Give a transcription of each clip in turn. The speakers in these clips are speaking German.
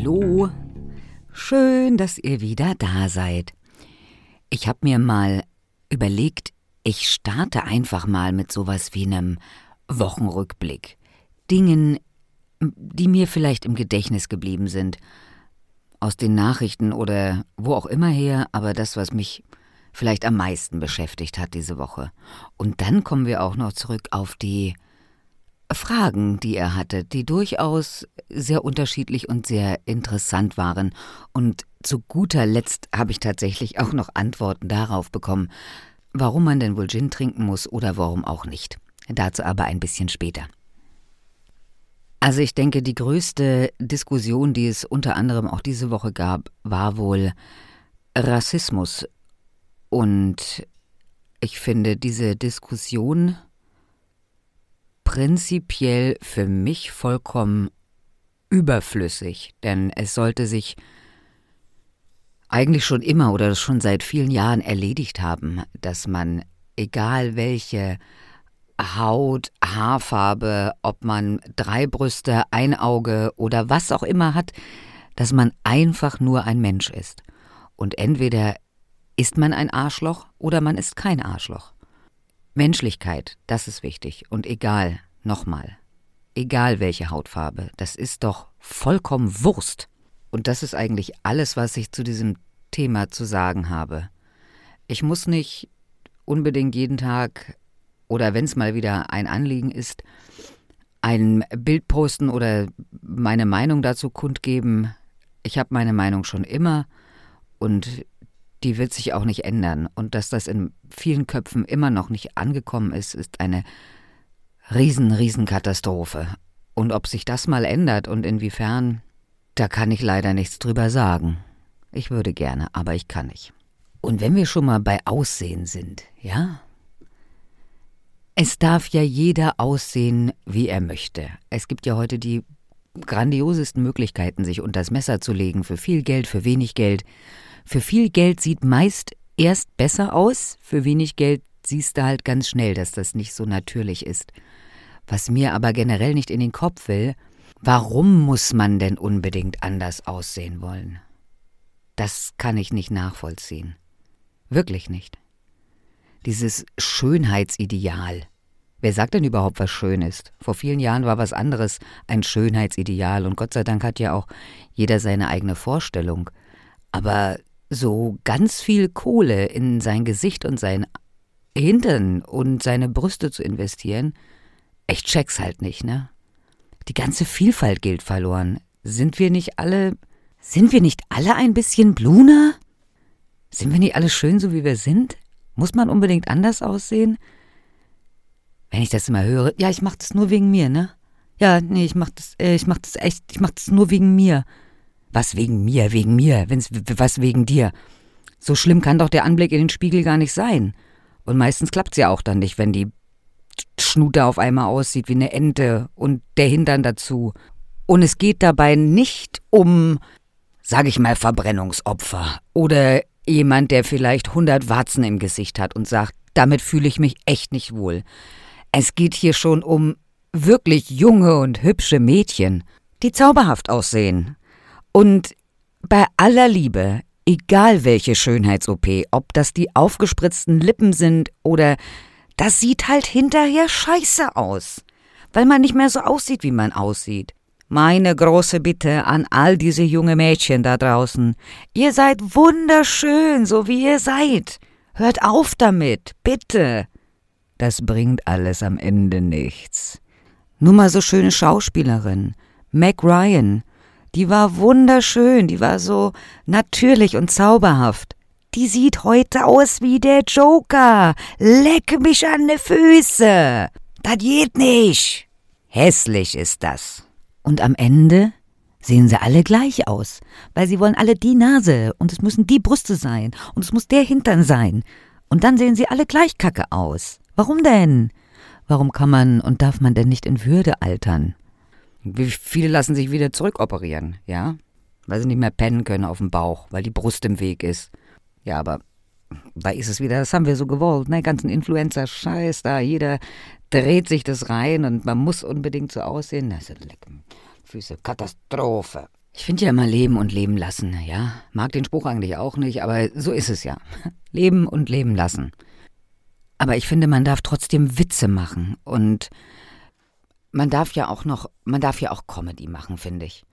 Hallo, schön, dass ihr wieder da seid. Ich habe mir mal überlegt, ich starte einfach mal mit sowas wie einem Wochenrückblick. Dingen, die mir vielleicht im Gedächtnis geblieben sind. Aus den Nachrichten oder wo auch immer her, aber das, was mich vielleicht am meisten beschäftigt hat diese Woche. Und dann kommen wir auch noch zurück auf die Fragen, die er hatte, die durchaus sehr unterschiedlich und sehr interessant waren. Und zu guter Letzt habe ich tatsächlich auch noch Antworten darauf bekommen, warum man denn wohl Gin trinken muss oder warum auch nicht. Dazu aber ein bisschen später. Also ich denke, die größte Diskussion, die es unter anderem auch diese Woche gab, war wohl Rassismus. Und ich finde diese Diskussion prinzipiell für mich vollkommen überflüssig, denn es sollte sich eigentlich schon immer oder schon seit vielen Jahren erledigt haben, dass man, egal welche Haut, Haarfarbe, ob man drei Brüste, ein Auge oder was auch immer hat, dass man einfach nur ein Mensch ist. Und entweder ist man ein Arschloch oder man ist kein Arschloch. Menschlichkeit, das ist wichtig. Und egal, nochmal, egal welche Hautfarbe, das ist doch vollkommen Wurst. Und das ist eigentlich alles, was ich zu diesem Thema zu sagen habe. Ich muss nicht unbedingt jeden Tag oder wenn es mal wieder ein Anliegen ist, ein Bild posten oder meine Meinung dazu kundgeben. Ich habe meine Meinung schon immer und die wird sich auch nicht ändern. Und dass das in vielen Köpfen immer noch nicht angekommen ist, ist eine riesen, riesen Katastrophe. Und ob sich das mal ändert und inwiefern, da kann ich leider nichts drüber sagen. Ich würde gerne, aber ich kann nicht. Und wenn wir schon mal bei Aussehen sind, ja? Es darf ja jeder aussehen, wie er möchte. Es gibt ja heute die grandiosesten Möglichkeiten, sich unter das Messer zu legen, für viel Geld, für wenig Geld. Für viel Geld sieht meist erst besser aus, für wenig Geld siehst du halt ganz schnell, dass das nicht so natürlich ist. Was mir aber generell nicht in den Kopf will, warum muss man denn unbedingt anders aussehen wollen? Das kann ich nicht nachvollziehen. Wirklich nicht. Dieses Schönheitsideal. Wer sagt denn überhaupt, was schön ist? Vor vielen Jahren war was anderes ein Schönheitsideal und Gott sei Dank hat ja auch jeder seine eigene Vorstellung. Aber so ganz viel Kohle in sein Gesicht und sein Hintern und seine Brüste zu investieren, ich check's halt nicht, ne? Die ganze Vielfalt gilt verloren. Sind wir nicht alle, sind wir nicht alle ein bisschen Bluna? Sind wir nicht alle schön, so wie wir sind? Muss man unbedingt anders aussehen? Wenn ich das immer höre, ja, ich mach das nur wegen mir, ne? Ja, nee, ich mach das, äh, ich mach das echt, ich mach das nur wegen mir. Was wegen mir, wegen mir, wenn's, was wegen dir? So schlimm kann doch der Anblick in den Spiegel gar nicht sein. Und meistens klappt's ja auch dann nicht, wenn die Schnute auf einmal aussieht wie eine Ente und der Hintern dazu. Und es geht dabei nicht um, sag ich mal, Verbrennungsopfer oder jemand, der vielleicht hundert Warzen im Gesicht hat und sagt, damit fühle ich mich echt nicht wohl. Es geht hier schon um wirklich junge und hübsche Mädchen, die zauberhaft aussehen. Und bei aller Liebe, egal welche Schönheits-OP, ob das die aufgespritzten Lippen sind oder das sieht halt hinterher scheiße aus, weil man nicht mehr so aussieht, wie man aussieht. Meine große Bitte an all diese junge Mädchen da draußen. Ihr seid wunderschön, so wie ihr seid. Hört auf damit, bitte. Das bringt alles am Ende nichts. Nur mal so schöne Schauspielerin. Meg Ryan. Die war wunderschön, die war so natürlich und zauberhaft. Die sieht heute aus wie der Joker. Leck mich an die Füße. Das geht nicht. Hässlich ist das. Und am Ende sehen sie alle gleich aus, weil sie wollen alle die Nase und es müssen die Brüste sein und es muss der Hintern sein. Und dann sehen sie alle gleich kacke aus. Warum denn? Warum kann man und darf man denn nicht in Würde altern? Wie viele lassen sich wieder zurückoperieren, ja? Weil sie nicht mehr pennen können auf dem Bauch, weil die Brust im Weg ist. Ja, aber da ist es wieder, das haben wir so gewollt, ne? Ganzen Influencer-Scheiß da, jeder dreht sich das rein und man muss unbedingt so aussehen. Also leck, Füße, Katastrophe. Ich finde ja immer leben und leben lassen, ja. Mag den Spruch eigentlich auch nicht, aber so ist es ja. Leben und leben lassen. Aber ich finde, man darf trotzdem Witze machen und man darf ja auch noch, man darf ja auch Comedy machen, finde ich.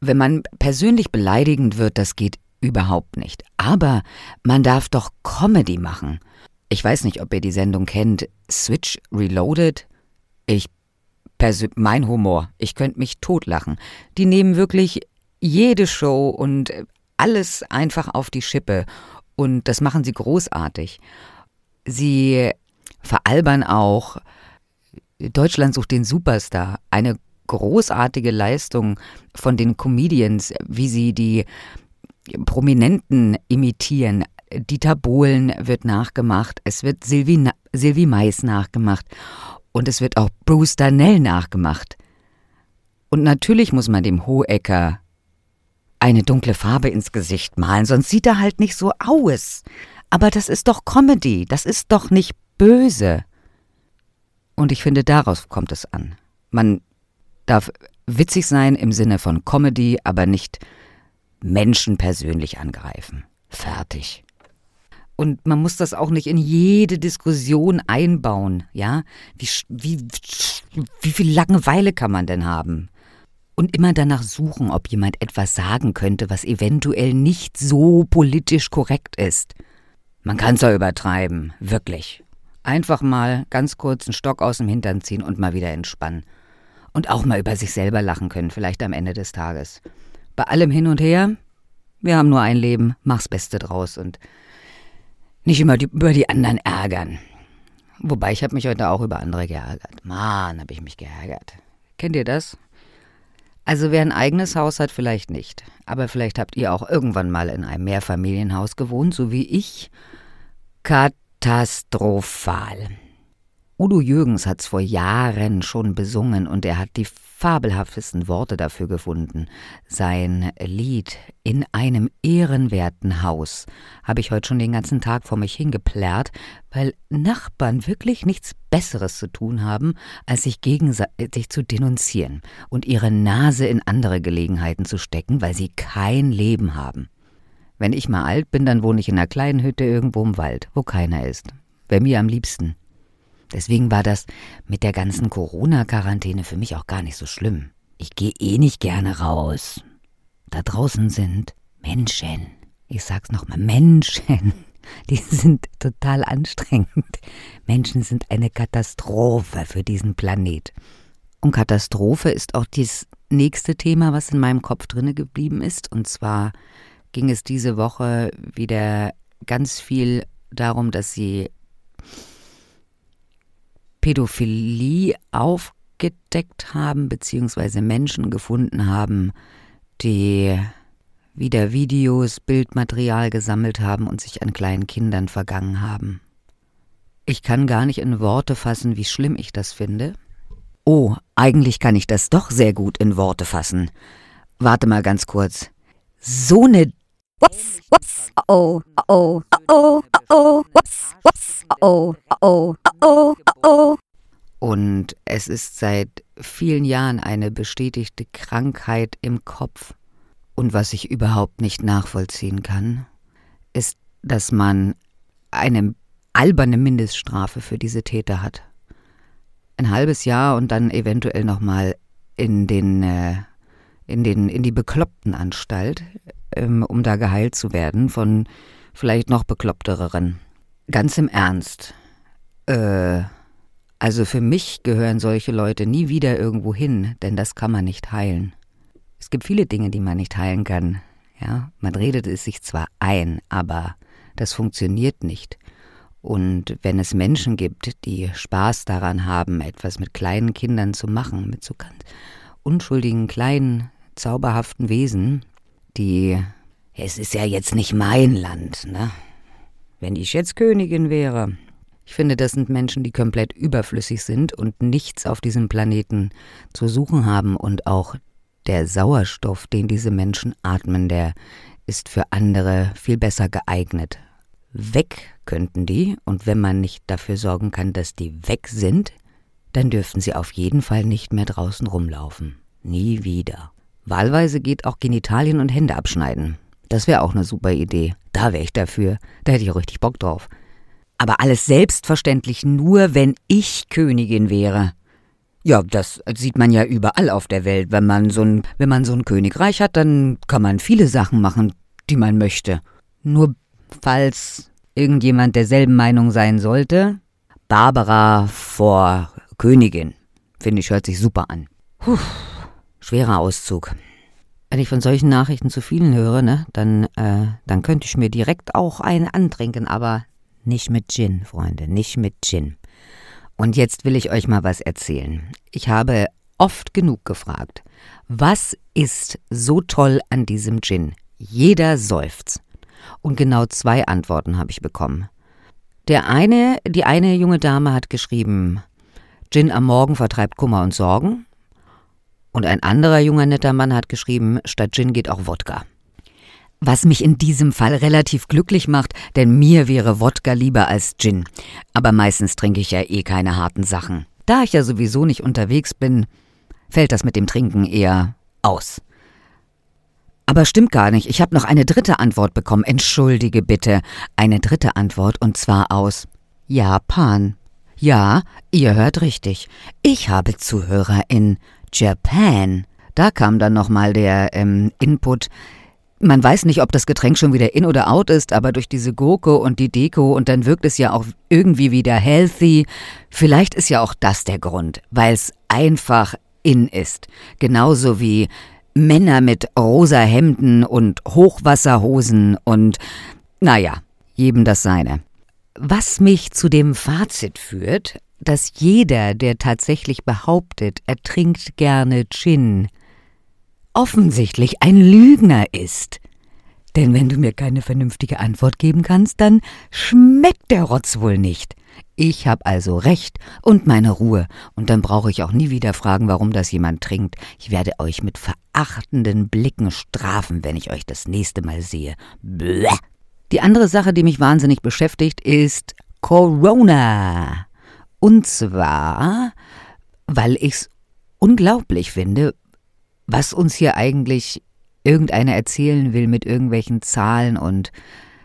Wenn man persönlich beleidigend wird, das geht überhaupt nicht. Aber man darf doch Comedy machen. Ich weiß nicht, ob ihr die Sendung kennt. Switch Reloaded. Ich mein Humor. Ich könnte mich totlachen. Die nehmen wirklich jede Show und alles einfach auf die Schippe. Und das machen sie großartig. Sie veralbern auch Deutschland sucht den Superstar. Eine großartige Leistung von den Comedians, wie sie die Prominenten imitieren. Dieter Bohlen wird nachgemacht, es wird Sylvie, Sylvie Mais nachgemacht und es wird auch Bruce Darnell nachgemacht. Und natürlich muss man dem Hohecker eine dunkle Farbe ins Gesicht malen, sonst sieht er halt nicht so aus. Aber das ist doch Comedy, das ist doch nicht böse. Und ich finde, daraus kommt es an. Man darf witzig sein im Sinne von Comedy, aber nicht Menschen persönlich angreifen. Fertig. Und man muss das auch nicht in jede Diskussion einbauen, ja? Wie, wie, wie viel Langeweile kann man denn haben? Und immer danach suchen, ob jemand etwas sagen könnte, was eventuell nicht so politisch korrekt ist. Man kann es ja übertreiben, wirklich. Einfach mal ganz kurz einen Stock aus dem Hintern ziehen und mal wieder entspannen. Und auch mal über sich selber lachen können, vielleicht am Ende des Tages. Bei allem hin und her, wir haben nur ein Leben, mach's Beste draus und nicht immer die, über die anderen ärgern. Wobei ich habe mich heute auch über andere geärgert. Mann, habe ich mich geärgert. Kennt ihr das? Also wer ein eigenes Haus hat, vielleicht nicht. Aber vielleicht habt ihr auch irgendwann mal in einem Mehrfamilienhaus gewohnt, so wie ich. Kat Katastrophal. Udo Jürgens hat's vor Jahren schon besungen und er hat die fabelhaftesten Worte dafür gefunden. Sein Lied In einem ehrenwerten Haus habe ich heute schon den ganzen Tag vor mich hingeplärrt, weil Nachbarn wirklich nichts Besseres zu tun haben, als sich gegenseitig zu denunzieren und ihre Nase in andere Gelegenheiten zu stecken, weil sie kein Leben haben. Wenn ich mal alt bin, dann wohne ich in einer kleinen Hütte irgendwo im Wald, wo keiner ist. Bei mir am liebsten. Deswegen war das mit der ganzen Corona-Quarantäne für mich auch gar nicht so schlimm. Ich gehe eh nicht gerne raus. Da draußen sind Menschen. Ich sag's nochmal, Menschen. Die sind total anstrengend. Menschen sind eine Katastrophe für diesen Planet. Und Katastrophe ist auch das nächste Thema, was in meinem Kopf drinne geblieben ist, und zwar ging es diese Woche wieder ganz viel darum, dass sie Pädophilie aufgedeckt haben, beziehungsweise Menschen gefunden haben, die wieder Videos, Bildmaterial gesammelt haben und sich an kleinen Kindern vergangen haben. Ich kann gar nicht in Worte fassen, wie schlimm ich das finde. Oh, eigentlich kann ich das doch sehr gut in Worte fassen. Warte mal ganz kurz. So eine Whoops, whoops, oh, oh, oh, oh, whoops, whoops, oh, oh, oh, oh. Und es ist seit vielen Jahren eine bestätigte Krankheit im Kopf. Und was ich überhaupt nicht nachvollziehen kann, ist, dass man eine alberne Mindeststrafe für diese Täter hat. Ein halbes Jahr und dann eventuell nochmal in den, äh, in den, in die Beklopptenanstalt, ähm, um da geheilt zu werden von vielleicht noch beklopptereren. Ganz im Ernst. Äh, also für mich gehören solche Leute nie wieder irgendwo hin, denn das kann man nicht heilen. Es gibt viele Dinge, die man nicht heilen kann. Ja, man redet es sich zwar ein, aber das funktioniert nicht. Und wenn es Menschen gibt, die Spaß daran haben, etwas mit kleinen Kindern zu machen, mit so ganz unschuldigen, kleinen, zauberhaften Wesen, die. Es ist ja jetzt nicht mein Land, ne? Wenn ich jetzt Königin wäre. Ich finde, das sind Menschen, die komplett überflüssig sind und nichts auf diesem Planeten zu suchen haben und auch der Sauerstoff, den diese Menschen atmen, der ist für andere viel besser geeignet. Weg könnten die, und wenn man nicht dafür sorgen kann, dass die weg sind, dann dürften sie auf jeden Fall nicht mehr draußen rumlaufen. Nie wieder. Wahlweise geht auch Genitalien und Hände abschneiden. Das wäre auch eine super Idee. Da wäre ich dafür. Da hätte ich auch richtig Bock drauf. Aber alles selbstverständlich nur, wenn ich Königin wäre. Ja, das sieht man ja überall auf der Welt. Wenn man so ein, wenn man so Königreich hat, dann kann man viele Sachen machen, die man möchte. Nur falls irgendjemand derselben Meinung sein sollte, Barbara vor Königin. Finde ich, hört sich super an. Puh, schwerer Auszug. Wenn ich von solchen Nachrichten zu vielen höre, ne, dann, äh, dann könnte ich mir direkt auch einen antrinken, aber nicht mit Gin, Freunde, nicht mit Gin. Und jetzt will ich euch mal was erzählen. Ich habe oft genug gefragt, was ist so toll an diesem Gin? Jeder seufzt. Und genau zwei Antworten habe ich bekommen. Der eine, die eine junge Dame hat geschrieben, Gin am Morgen vertreibt Kummer und Sorgen. Und ein anderer junger netter Mann hat geschrieben, statt Gin geht auch Wodka. Was mich in diesem Fall relativ glücklich macht, denn mir wäre Wodka lieber als Gin. Aber meistens trinke ich ja eh keine harten Sachen. Da ich ja sowieso nicht unterwegs bin, fällt das mit dem Trinken eher aus. Aber stimmt gar nicht. Ich habe noch eine dritte Antwort bekommen. Entschuldige bitte. Eine dritte Antwort und zwar aus Japan. Ja, ihr hört richtig. Ich habe Zuhörer in Japan. Da kam dann nochmal der ähm, Input. Man weiß nicht, ob das Getränk schon wieder in oder out ist, aber durch diese Gurke und die Deko und dann wirkt es ja auch irgendwie wieder healthy. Vielleicht ist ja auch das der Grund, weil es einfach in ist. Genauso wie Männer mit rosa Hemden und Hochwasserhosen und naja, jedem das seine. Was mich zu dem Fazit führt, dass jeder, der tatsächlich behauptet, er trinkt gerne Gin, offensichtlich ein Lügner ist. Denn wenn du mir keine vernünftige Antwort geben kannst, dann schmeckt der Rotz wohl nicht. Ich hab also recht und meine Ruhe, und dann brauche ich auch nie wieder fragen, warum das jemand trinkt. Ich werde euch mit verachtenden Blicken strafen, wenn ich euch das nächste Mal sehe. Bläh. Die andere Sache, die mich wahnsinnig beschäftigt, ist Corona. Und zwar, weil ich's unglaublich finde, was uns hier eigentlich irgendeiner erzählen will mit irgendwelchen Zahlen und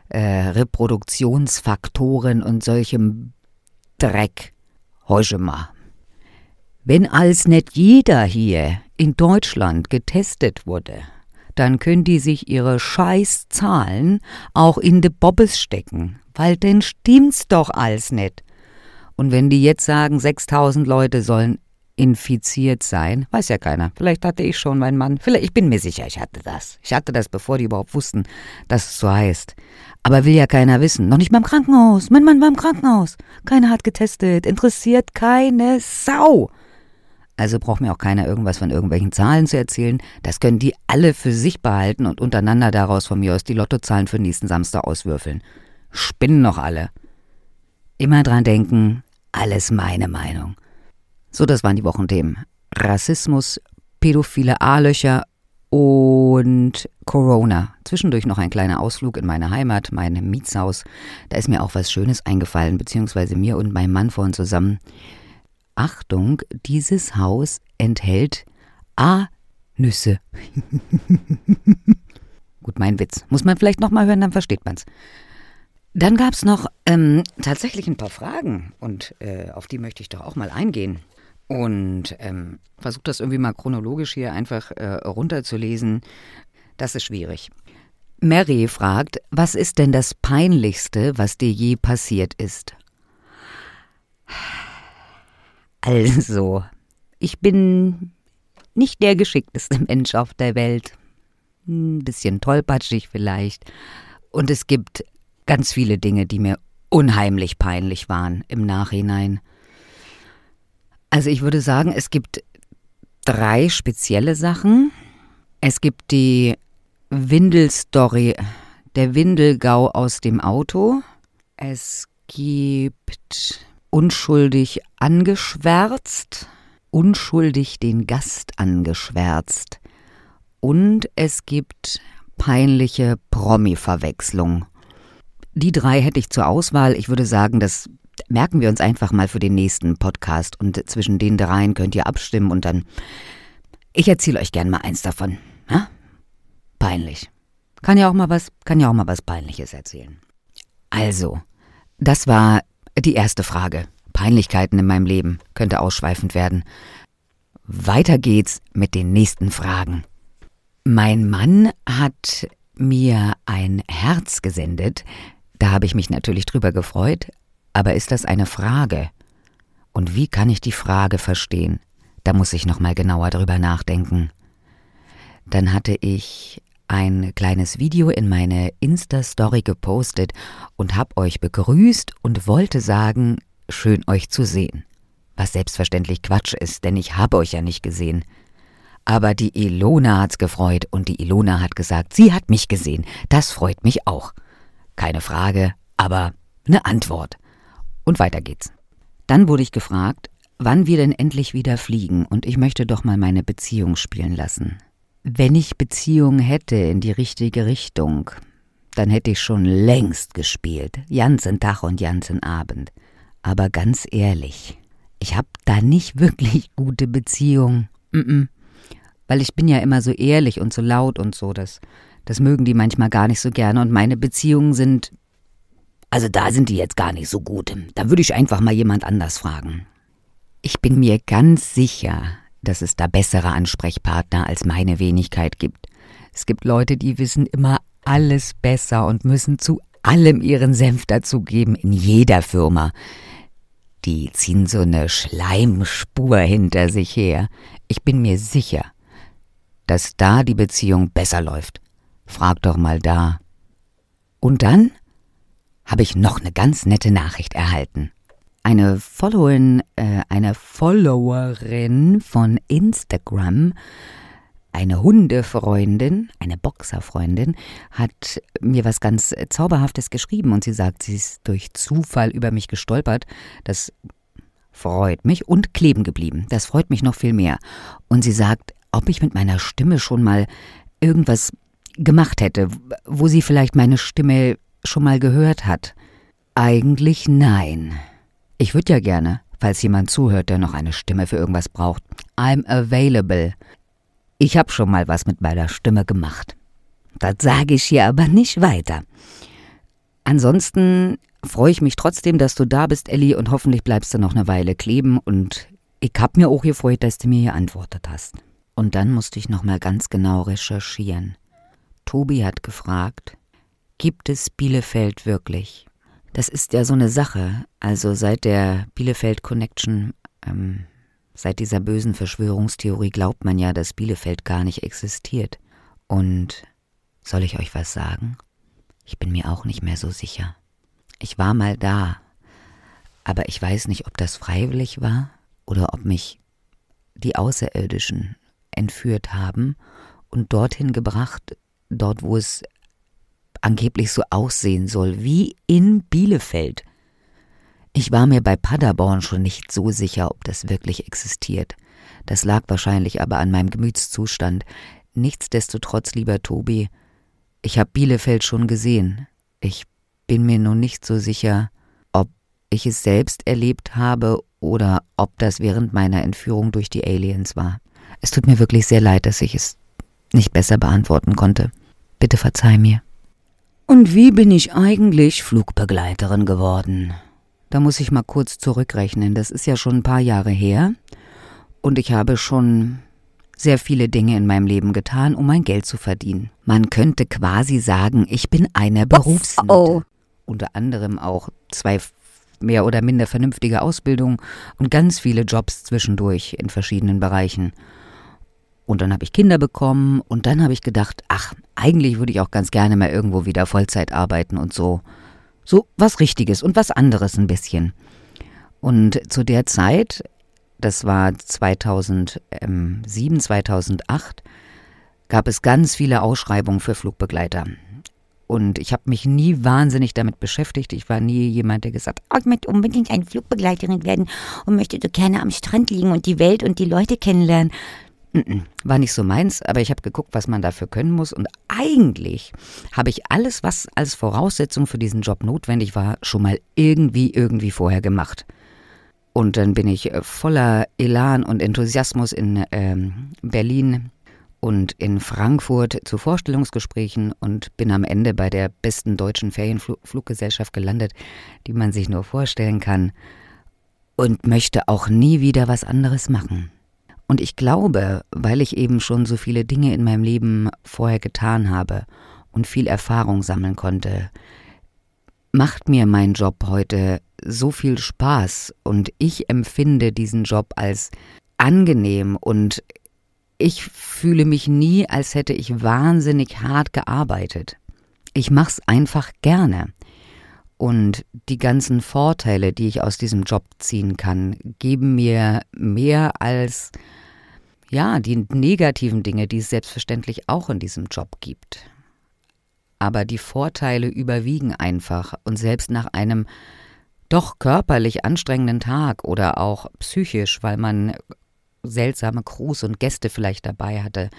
äh, Reproduktionsfaktoren und solchem Dreck. Heuche mal. Wenn als nicht jeder hier in Deutschland getestet wurde, dann können die sich ihre Scheißzahlen auch in de Bobbes stecken, weil denn stimmt's doch alles nicht. Und wenn die jetzt sagen, 6000 Leute sollen infiziert sein. Weiß ja keiner. Vielleicht hatte ich schon meinen Mann. Vielleicht, ich bin mir sicher, ich hatte das. Ich hatte das, bevor die überhaupt wussten, dass es so heißt. Aber will ja keiner wissen. Noch nicht mal im Krankenhaus. Mein Mann war im Krankenhaus. Keiner hat getestet. Interessiert keine Sau. Also braucht mir auch keiner irgendwas von irgendwelchen Zahlen zu erzählen. Das können die alle für sich behalten und untereinander daraus von mir aus die Lottozahlen für nächsten Samstag auswürfeln. Spinnen noch alle. Immer dran denken, alles meine Meinung. So, das waren die Wochenthemen. Rassismus, pädophile A-Löcher und Corona. Zwischendurch noch ein kleiner Ausflug in meine Heimat, mein Mietshaus. Da ist mir auch was Schönes eingefallen, beziehungsweise mir und meinem Mann vorhin zusammen. Achtung, dieses Haus enthält A-Nüsse. Gut, mein Witz. Muss man vielleicht nochmal hören, dann versteht man's. Dann gab's noch ähm, tatsächlich ein paar Fragen und äh, auf die möchte ich doch auch mal eingehen. Und ähm, versucht das irgendwie mal chronologisch hier einfach äh, runterzulesen. Das ist schwierig. Mary fragt, was ist denn das Peinlichste, was dir je passiert ist? Also, ich bin nicht der geschickteste Mensch auf der Welt. Ein bisschen tollpatschig vielleicht. Und es gibt ganz viele Dinge, die mir unheimlich peinlich waren im Nachhinein. Also ich würde sagen, es gibt drei spezielle Sachen. Es gibt die Windelstory, der Windelgau aus dem Auto. Es gibt unschuldig angeschwärzt, unschuldig den Gast angeschwärzt. Und es gibt peinliche Promi-Verwechslung. Die drei hätte ich zur Auswahl. Ich würde sagen, das merken wir uns einfach mal für den nächsten Podcast und zwischen den dreien könnt ihr abstimmen und dann Ich erzähle euch gern mal eins davon. Ja? Peinlich. Kann ja auch mal was, kann ja auch mal was Peinliches erzählen. Also, das war die erste Frage. Peinlichkeiten in meinem Leben könnte ausschweifend werden. Weiter geht's mit den nächsten Fragen. Mein Mann hat mir ein Herz gesendet. Da habe ich mich natürlich drüber gefreut. Aber ist das eine Frage? Und wie kann ich die Frage verstehen? Da muss ich noch mal genauer drüber nachdenken. Dann hatte ich ein kleines Video in meine Insta-Story gepostet und hab euch begrüßt und wollte sagen, schön euch zu sehen. Was selbstverständlich Quatsch ist, denn ich habe euch ja nicht gesehen. Aber die Ilona hat's gefreut und die Ilona hat gesagt, sie hat mich gesehen. Das freut mich auch. Keine Frage, aber eine Antwort. Und weiter geht's. Dann wurde ich gefragt, wann wir denn endlich wieder fliegen und ich möchte doch mal meine Beziehung spielen lassen. Wenn ich Beziehungen hätte in die richtige Richtung, dann hätte ich schon längst gespielt, ganzen Tag und ganzen Abend. Aber ganz ehrlich, ich habe da nicht wirklich gute Beziehungen. Mm -mm. Weil ich bin ja immer so ehrlich und so laut und so, das, das mögen die manchmal gar nicht so gerne und meine Beziehungen sind. Also da sind die jetzt gar nicht so gut. Da würde ich einfach mal jemand anders fragen. Ich bin mir ganz sicher, dass es da bessere Ansprechpartner als meine Wenigkeit gibt. Es gibt Leute, die wissen immer alles besser und müssen zu allem ihren Senf dazugeben in jeder Firma. Die ziehen so eine Schleimspur hinter sich her. Ich bin mir sicher, dass da die Beziehung besser läuft. Frag doch mal da. Und dann habe ich noch eine ganz nette Nachricht erhalten eine Followerin, äh, eine Followerin von Instagram, eine Hundefreundin, eine Boxerfreundin, hat mir was ganz Zauberhaftes geschrieben und sie sagt, sie ist durch Zufall über mich gestolpert. Das freut mich und kleben geblieben. Das freut mich noch viel mehr. Und sie sagt, ob ich mit meiner Stimme schon mal irgendwas gemacht hätte, wo sie vielleicht meine Stimme schon mal gehört hat. Eigentlich nein. Ich würde ja gerne, falls jemand zuhört, der noch eine Stimme für irgendwas braucht. I'm available. Ich habe schon mal was mit meiner Stimme gemacht. Das sage ich hier aber nicht weiter. Ansonsten freue ich mich trotzdem, dass du da bist, Ellie, und hoffentlich bleibst du noch eine Weile kleben und ich hab mir auch gefreut, dass du mir hier antwortet hast. Und dann musste ich noch mal ganz genau recherchieren. Tobi hat gefragt, gibt es Bielefeld wirklich? Das ist ja so eine Sache. Also seit der Bielefeld Connection, ähm, seit dieser bösen Verschwörungstheorie glaubt man ja, dass Bielefeld gar nicht existiert. Und soll ich euch was sagen? Ich bin mir auch nicht mehr so sicher. Ich war mal da, aber ich weiß nicht, ob das freiwillig war oder ob mich die Außerirdischen entführt haben und dorthin gebracht, dort wo es angeblich so aussehen soll wie in Bielefeld. Ich war mir bei Paderborn schon nicht so sicher, ob das wirklich existiert. Das lag wahrscheinlich aber an meinem Gemütszustand. Nichtsdestotrotz, lieber Tobi, ich habe Bielefeld schon gesehen. Ich bin mir nun nicht so sicher, ob ich es selbst erlebt habe oder ob das während meiner Entführung durch die Aliens war. Es tut mir wirklich sehr leid, dass ich es nicht besser beantworten konnte. Bitte verzeih mir. Und wie bin ich eigentlich Flugbegleiterin geworden? Da muss ich mal kurz zurückrechnen. Das ist ja schon ein paar Jahre her. Und ich habe schon sehr viele Dinge in meinem Leben getan, um mein Geld zu verdienen. Man könnte quasi sagen, ich bin eine Berufsnutte. Oh. Unter anderem auch zwei mehr oder minder vernünftige Ausbildungen und ganz viele Jobs zwischendurch in verschiedenen Bereichen. Und dann habe ich Kinder bekommen und dann habe ich gedacht, ach, eigentlich würde ich auch ganz gerne mal irgendwo wieder Vollzeit arbeiten und so. So was Richtiges und was anderes ein bisschen. Und zu der Zeit, das war 2007, 2008, gab es ganz viele Ausschreibungen für Flugbegleiter. Und ich habe mich nie wahnsinnig damit beschäftigt. Ich war nie jemand, der gesagt hat, ich möchte unbedingt eine Flugbegleiterin werden und möchte so gerne am Strand liegen und die Welt und die Leute kennenlernen. War nicht so meins, aber ich habe geguckt, was man dafür können muss. Und eigentlich habe ich alles, was als Voraussetzung für diesen Job notwendig war, schon mal irgendwie, irgendwie vorher gemacht. Und dann bin ich äh, voller Elan und Enthusiasmus in ähm, Berlin und in Frankfurt zu Vorstellungsgesprächen und bin am Ende bei der besten deutschen Ferienfluggesellschaft gelandet, die man sich nur vorstellen kann und möchte auch nie wieder was anderes machen. Und ich glaube, weil ich eben schon so viele Dinge in meinem Leben vorher getan habe und viel Erfahrung sammeln konnte, macht mir mein Job heute so viel Spaß und ich empfinde diesen Job als angenehm und ich fühle mich nie, als hätte ich wahnsinnig hart gearbeitet. Ich mach's einfach gerne. Und die ganzen Vorteile, die ich aus diesem Job ziehen kann, geben mir mehr als ja, die negativen Dinge, die es selbstverständlich auch in diesem Job gibt. Aber die Vorteile überwiegen einfach und selbst nach einem doch körperlich anstrengenden Tag oder auch psychisch, weil man seltsame Crews und Gäste vielleicht dabei hatte,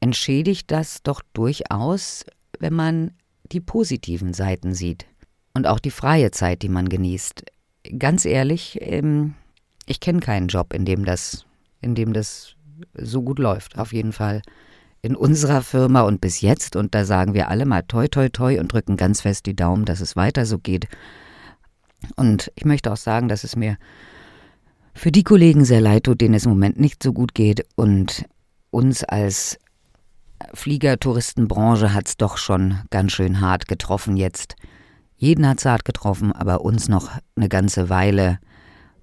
entschädigt das doch durchaus, wenn man die positiven Seiten sieht und auch die freie Zeit, die man genießt. Ganz ehrlich, ähm, ich kenne keinen Job, in dem das, in dem das so gut läuft. Auf jeden Fall in unserer Firma und bis jetzt. Und da sagen wir alle mal toi toi toi und drücken ganz fest die Daumen, dass es weiter so geht. Und ich möchte auch sagen, dass es mir für die Kollegen sehr leid tut, denen es im Moment nicht so gut geht. Und uns als Fliegertouristenbranche hat es doch schon ganz schön hart getroffen jetzt. Jeden hat es hart getroffen, aber uns noch eine ganze Weile,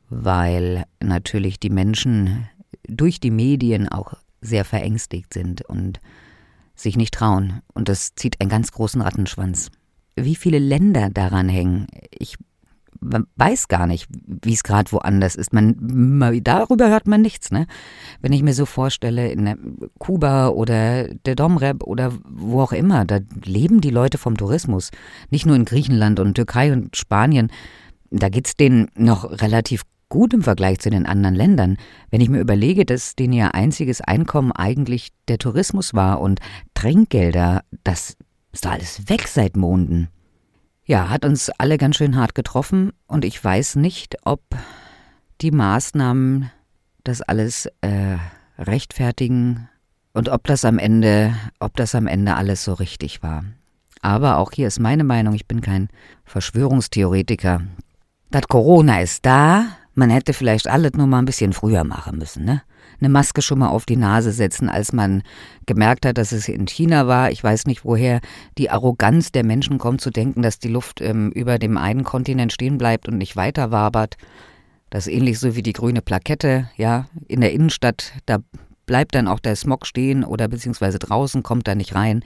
weil natürlich die Menschen durch die Medien auch sehr verängstigt sind und sich nicht trauen. Und das zieht einen ganz großen Rattenschwanz. Wie viele Länder daran hängen, ich man weiß gar nicht, wie es gerade woanders ist. Man, darüber hört man nichts, ne? Wenn ich mir so vorstelle, in Kuba oder der Domrep oder wo auch immer, da leben die Leute vom Tourismus. Nicht nur in Griechenland und Türkei und Spanien. Da geht's denen noch relativ gut im Vergleich zu den anderen Ländern. Wenn ich mir überlege, dass denen ihr einziges Einkommen eigentlich der Tourismus war und Trinkgelder, das ist doch alles weg seit Monden. Ja, hat uns alle ganz schön hart getroffen und ich weiß nicht, ob die Maßnahmen das alles äh, rechtfertigen und ob das am Ende, ob das am Ende alles so richtig war. Aber auch hier ist meine Meinung, ich bin kein Verschwörungstheoretiker. Das Corona ist da, man hätte vielleicht alles nur mal ein bisschen früher machen müssen, ne? Eine Maske schon mal auf die Nase setzen, als man gemerkt hat, dass es in China war. Ich weiß nicht, woher die Arroganz der Menschen kommt, zu denken, dass die Luft ähm, über dem einen Kontinent stehen bleibt und nicht weiter wabert. Das ist ähnlich so wie die grüne Plakette, ja, in der Innenstadt, da bleibt dann auch der Smog stehen oder beziehungsweise draußen kommt da nicht rein.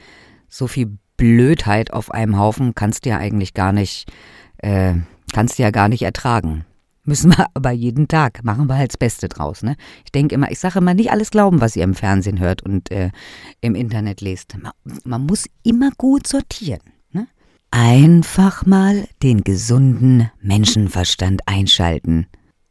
So viel Blödheit auf einem Haufen kannst du ja eigentlich gar nicht, äh, kannst du ja gar nicht ertragen. Müssen wir aber jeden Tag. Machen wir halt das Beste draus. Ne? Ich denke immer, ich sage immer, nicht alles glauben, was ihr im Fernsehen hört und äh, im Internet lest. Man, man muss immer gut sortieren. Ne? Einfach mal den gesunden Menschenverstand einschalten.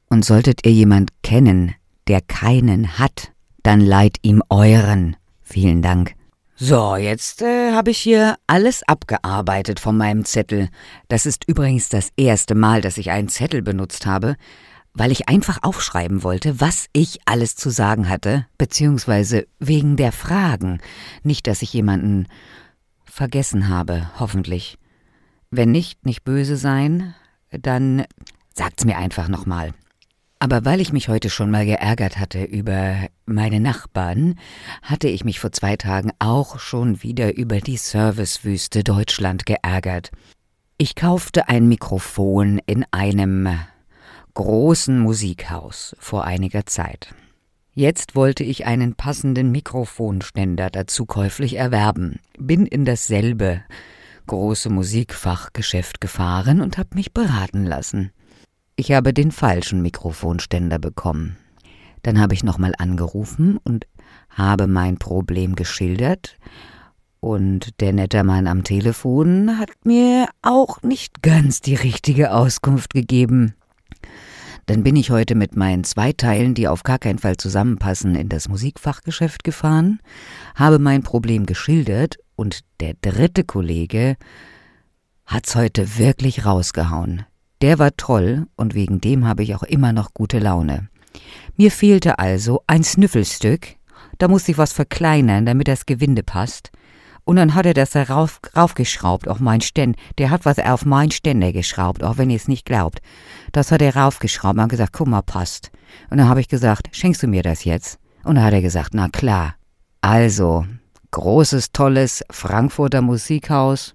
Und solltet ihr jemand kennen, der keinen hat, dann leiht ihm euren. Vielen Dank. So, jetzt äh, habe ich hier alles abgearbeitet von meinem Zettel. Das ist übrigens das erste Mal, dass ich einen Zettel benutzt habe, weil ich einfach aufschreiben wollte, was ich alles zu sagen hatte, beziehungsweise wegen der Fragen. Nicht, dass ich jemanden vergessen habe, hoffentlich. Wenn nicht, nicht böse sein, dann sagt's mir einfach nochmal. Aber weil ich mich heute schon mal geärgert hatte über meine Nachbarn, hatte ich mich vor zwei Tagen auch schon wieder über die Servicewüste Deutschland geärgert. Ich kaufte ein Mikrofon in einem großen Musikhaus vor einiger Zeit. Jetzt wollte ich einen passenden Mikrofonständer dazu käuflich erwerben, bin in dasselbe große Musikfachgeschäft gefahren und hab mich beraten lassen. Ich habe den falschen Mikrofonständer bekommen. Dann habe ich nochmal angerufen und habe mein Problem geschildert. Und der nette Mann am Telefon hat mir auch nicht ganz die richtige Auskunft gegeben. Dann bin ich heute mit meinen zwei Teilen, die auf gar keinen Fall zusammenpassen, in das Musikfachgeschäft gefahren, habe mein Problem geschildert und der dritte Kollege hat's heute wirklich rausgehauen. Der war toll und wegen dem habe ich auch immer noch gute Laune. Mir fehlte also ein Snüffelstück, da musste ich was verkleinern, damit das Gewinde passt. Und dann hat er das da rauf, raufgeschraubt auf mein Ständer. Der hat was auf mein Ständer geschraubt, auch wenn ihr es nicht glaubt. Das hat er raufgeschraubt und hat gesagt, guck mal, passt. Und dann habe ich gesagt, schenkst du mir das jetzt? Und dann hat er gesagt, na klar. Also, großes, tolles Frankfurter Musikhaus.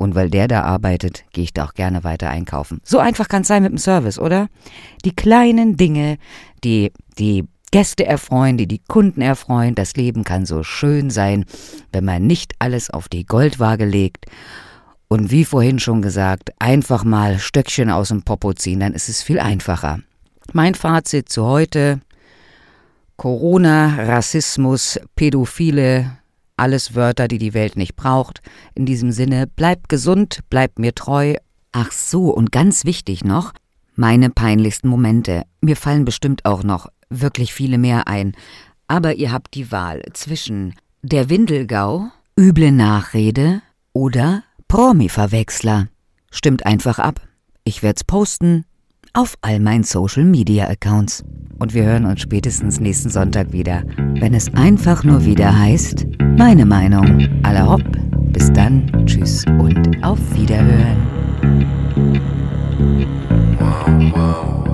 Und weil der da arbeitet, gehe ich da auch gerne weiter einkaufen. So einfach kann es sein mit dem Service, oder? Die kleinen Dinge, die die Gäste erfreuen, die die Kunden erfreuen. Das Leben kann so schön sein, wenn man nicht alles auf die Goldwaage legt. Und wie vorhin schon gesagt, einfach mal Stöckchen aus dem Popo ziehen, dann ist es viel einfacher. Mein Fazit zu heute. Corona, Rassismus, Pädophile, alles Wörter, die die Welt nicht braucht. In diesem Sinne, bleibt gesund, bleibt mir treu. Ach so, und ganz wichtig noch, meine peinlichsten Momente. Mir fallen bestimmt auch noch wirklich viele mehr ein. Aber ihr habt die Wahl zwischen der Windelgau, üble Nachrede oder Promi-Verwechsler. Stimmt einfach ab. Ich werd's posten auf all meinen Social Media Accounts. Und wir hören uns spätestens nächsten Sonntag wieder, wenn es einfach nur wieder heißt, meine Meinung. Aller hopp. Bis dann. Tschüss und auf Wiederhören. Wow, wow.